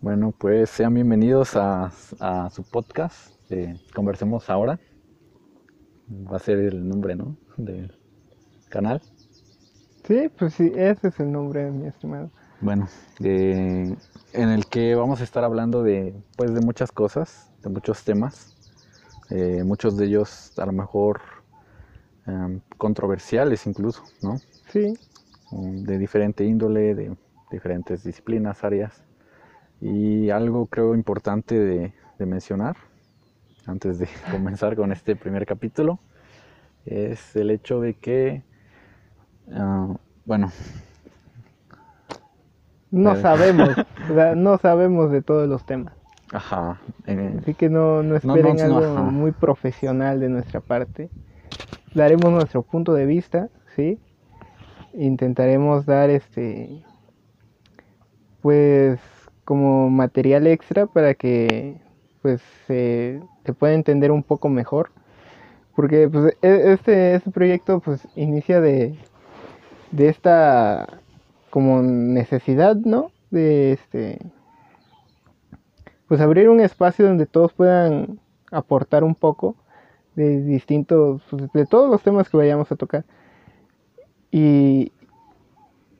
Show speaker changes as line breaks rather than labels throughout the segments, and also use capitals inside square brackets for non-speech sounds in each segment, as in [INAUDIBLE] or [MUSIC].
Bueno, pues sean bienvenidos a, a su podcast. Conversemos ahora. Va a ser el nombre, ¿no? Del canal.
Sí, pues sí, ese es el nombre, mi estimado.
Bueno, en el que vamos a estar hablando de, pues, de muchas cosas, de muchos temas. eh, muchos de ellos a lo mejor em, controversiales incluso, ¿no?
Sí,
um, de diferente índole, de diferentes disciplinas, áreas. Y algo creo importante de, de mencionar antes de [LAUGHS] comenzar con este primer capítulo es el hecho de que, ah, bueno,
no
Eh.
sabemos, [LAUGHS] o sea, no sabemos de todos los temas.
ajá, eh,
Así que no, no
No,
esperen
no, no,
algo
ajá.
muy profesional de nuestra parte. Daremos nuestro punto de vista, ¿sí? Intentaremos dar este, pues, como material extra para que, pues, se, pueda entender un poco mejor. Porque, pues, e- este, este proyecto, pues, inicia de, de esta, como necesidad, ¿no? De este, pues abrir un espacio donde todos puedan aportar un poco de distintos, pues, de todos los temas que vayamos a tocar. Y,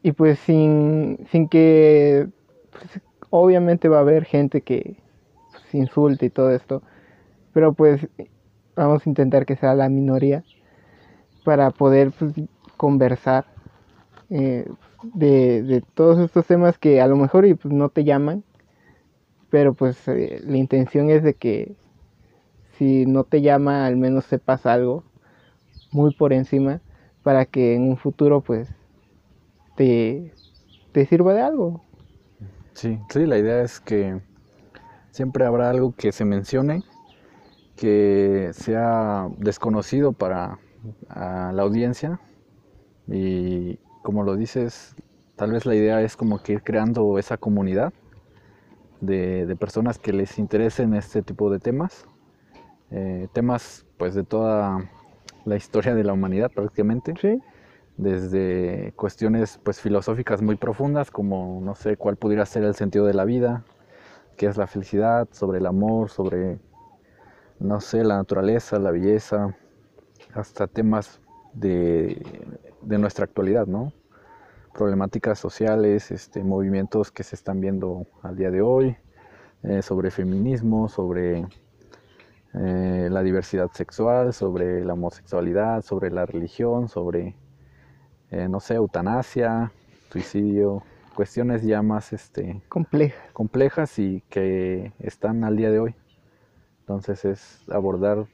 y pues sin, sin que, pues, obviamente va a haber gente que pues, insulte y todo esto, pero pues vamos a intentar que sea la minoría para poder pues, conversar eh, de, de todos estos temas que a lo mejor y, pues, no te llaman, pero pues eh, la intención es de que si no te llama al menos sepas algo muy por encima para que en un futuro pues te, te sirva de algo.
Sí, sí, la idea es que siempre habrá algo que se mencione que sea desconocido para la audiencia. Y como lo dices, tal vez la idea es como que ir creando esa comunidad de, de personas que les interesen este tipo de temas, eh, temas pues de toda la historia de la humanidad prácticamente,
Sí,
desde cuestiones pues filosóficas muy profundas como no sé cuál pudiera ser el sentido de la vida, qué es la felicidad, sobre el amor, sobre no sé, la naturaleza, la belleza, hasta temas de, de nuestra actualidad, ¿no? Problemáticas sociales, este, movimientos que se están viendo al día de hoy, eh, sobre feminismo, sobre eh, la diversidad sexual, sobre la homosexualidad, sobre la religión, sobre, eh, no sé, eutanasia, suicidio, cuestiones ya más este,
compleja.
complejas y que están al día de hoy. Entonces es abordar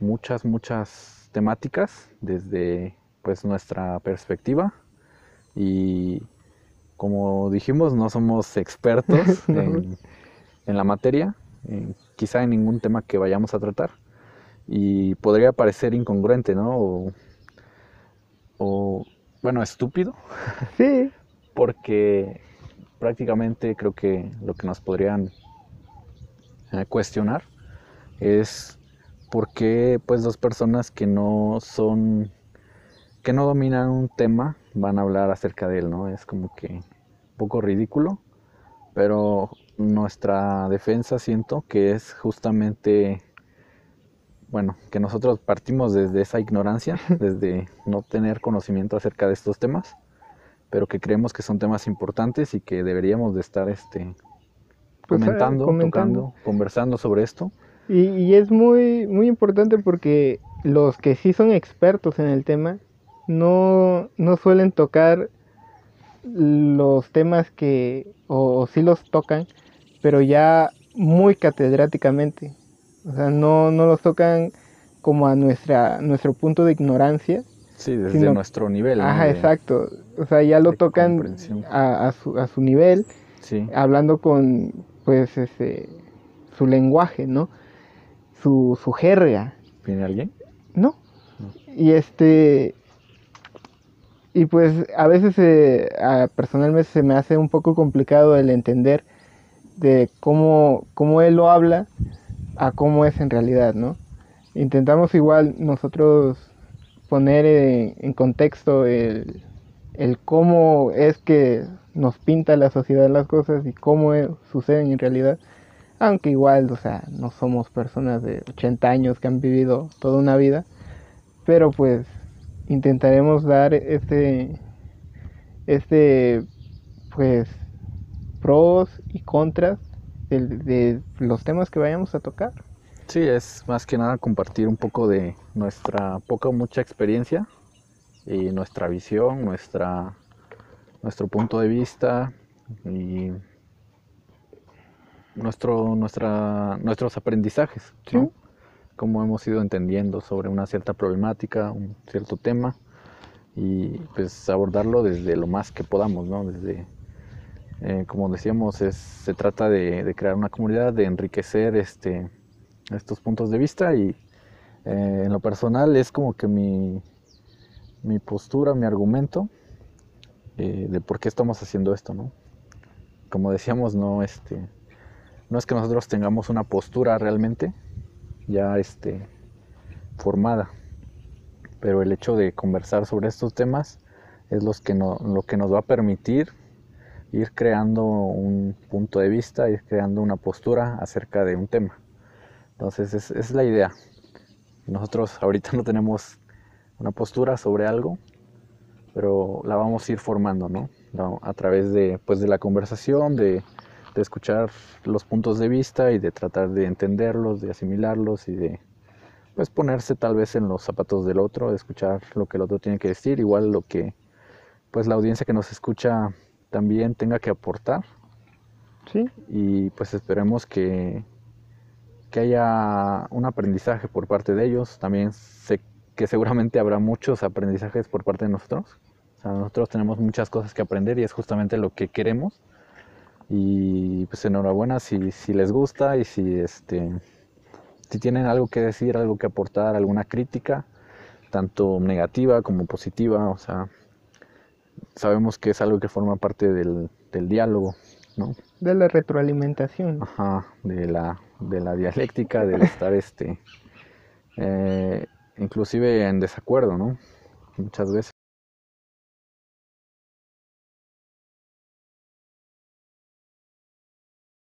muchas, muchas temáticas desde pues nuestra perspectiva y como dijimos no somos expertos [LAUGHS] en, en la materia, en- quizá en ningún tema que vayamos a tratar y podría parecer incongruente, ¿no? O, o, bueno, estúpido
Sí,
porque prácticamente creo que lo que nos podrían eh, cuestionar es por qué pues dos personas que no son que no dominan un tema van a hablar acerca de él, ¿no? Es como que un poco ridículo, pero nuestra defensa siento que es justamente bueno, que nosotros partimos desde esa ignorancia, [LAUGHS] desde no tener conocimiento acerca de estos temas pero que creemos que son temas importantes y que deberíamos de estar este,
Pues, eh,
comentando,
comentando.
tocando, conversando sobre esto.
y, y es muy, muy importante porque los que sí son expertos en el tema no, no suelen tocar los temas que, o, o sí los tocan, pero ya muy catedráticamente. O sea, no, no los tocan como a nuestra, nuestro punto de ignorancia,
Sí, desde
Sino-
nuestro nivel.
Ajá,
de-
exacto. O sea, ya lo tocan a, a su, a su nivel,
Sí,
hablando con, pues, ese, su lenguaje, ¿no? Su, su jerga,
¿viene alguien?
¿no?
No.
Y este, y pues a veces eh, a- personalmente se me hace un poco complicado el entender de cómo, cómo él lo habla a cómo es en realidad, ¿no? Intentamos igual nosotros poner eh, en contexto el, el cómo es que nos pinta la sociedad las cosas y cómo suceden en realidad. Aunque igual, o sea, no somos personas de 80 años que han vivido toda una vida, pero pues intentaremos dar este, este, pues, pros y contras de, de los temas que vayamos a tocar.
Sí, es más que nada compartir un poco de nuestra poca o mucha experiencia y nuestra visión, nuestra, nuestro punto de vista y nuestro, nuestra, nuestros aprendizajes, ¿no? cómo hemos ido entendiendo sobre una cierta problemática, un cierto tema y pues abordarlo desde lo más que podamos, ¿no? Desde, eh, como decíamos, es, se trata de, de, crear una comunidad, de enriquecer este, estos puntos de vista y eh, en lo personal es como que mi, mi postura, mi argumento eh, de por qué estamos haciendo esto, ¿no? Como decíamos, no, este, no es que nosotros tengamos una postura realmente ya este, formada, pero el hecho de conversar sobre estos temas es los que no, lo que nos va a permitir ir creando un punto de vista, ir creando una postura acerca de un tema. Entonces es, es la idea. Nosotros ahorita no tenemos una postura sobre algo, pero la vamos a ir formando, ¿no? A través de, pues, de la conversación, de, de escuchar los puntos de vista y de tratar de entenderlos, de asimilarlos y de pues ponerse tal vez en los zapatos del otro, de escuchar lo que el otro tiene que decir, igual lo que pues la audiencia que nos escucha también tenga que aportar.
Sí.
Y pues esperemos que, que haya un aprendizaje por parte de ellos. También sé que seguramente habrá muchos aprendizajes por parte de nosotros. O sea, nosotros tenemos muchas cosas que aprender y es justamente lo que queremos. Y pues enhorabuena si, si les gusta y si, este, si tienen algo que decir, algo que aportar, alguna crítica, tanto negativa como positiva. O sea, sabemos que es algo que forma parte del, del diálogo, ¿no?
De la retroalimentación.
Ajá, de la, de la dialéctica, del [LAUGHS] estar este... Eh, inclusive en desacuerdo, ¿no? Muchas veces.